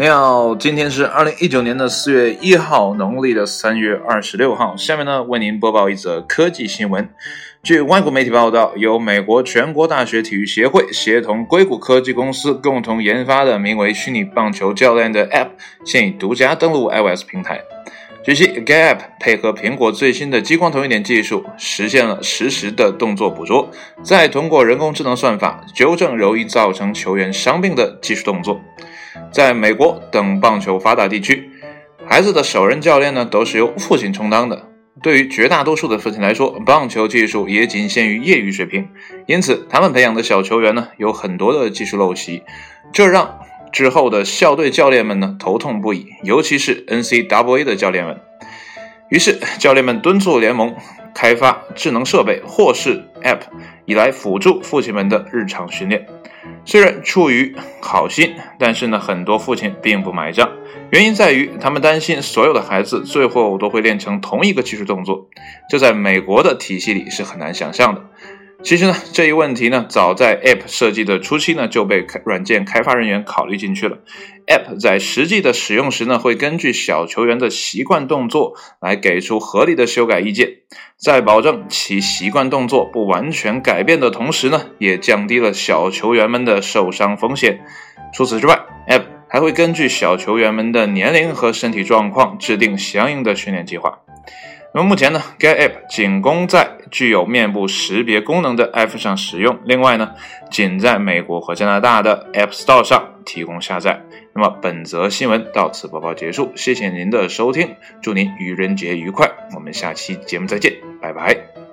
你好，今天是二零一九年的四月一号，农历的三月二十六号。下面呢，为您播报一则科技新闻。据外国媒体报道，由美国全国大学体育协会协同硅谷科技公司共同研发的名为“虚拟棒球教练”的 App，现已独家登陆 iOS 平台。据悉，该 App 配合苹果最新的激光投影点技术，实现了实时的动作捕捉，再通过人工智能算法纠正容易造成球员伤病的技术动作。在美国等棒球发达地区，孩子的首任教练呢都是由父亲充当的。对于绝大多数的父亲来说，棒球技术也仅限于业余水平，因此他们培养的小球员呢有很多的技术陋习，这让之后的校队教练们呢头痛不已，尤其是 NCAA 的教练们。于是，教练们敦促联盟开发智能设备或是 App，以来辅助父亲们的日常训练。虽然出于好心，但是呢，很多父亲并不买账。原因在于，他们担心所有的孩子最后都会练成同一个技术动作，这在美国的体系里是很难想象的。其实呢，这一问题呢，早在 App 设计的初期呢，就被软件开发人员考虑进去了。App 在实际的使用时呢，会根据小球员的习惯动作来给出合理的修改意见，在保证其习惯动作不完全改变的同时呢，也降低了小球员们的受伤风险。除此之外，App 还会根据小球员们的年龄和身体状况制定相应的训练计划。那么目前呢，该 App 仅供在具有面部识别功能的 App 上使用。另外呢，仅在美国和加拿大的 App Store 上提供下载。那么本则新闻到此播报结束，谢谢您的收听，祝您愚人节愉快，我们下期节目再见，拜拜。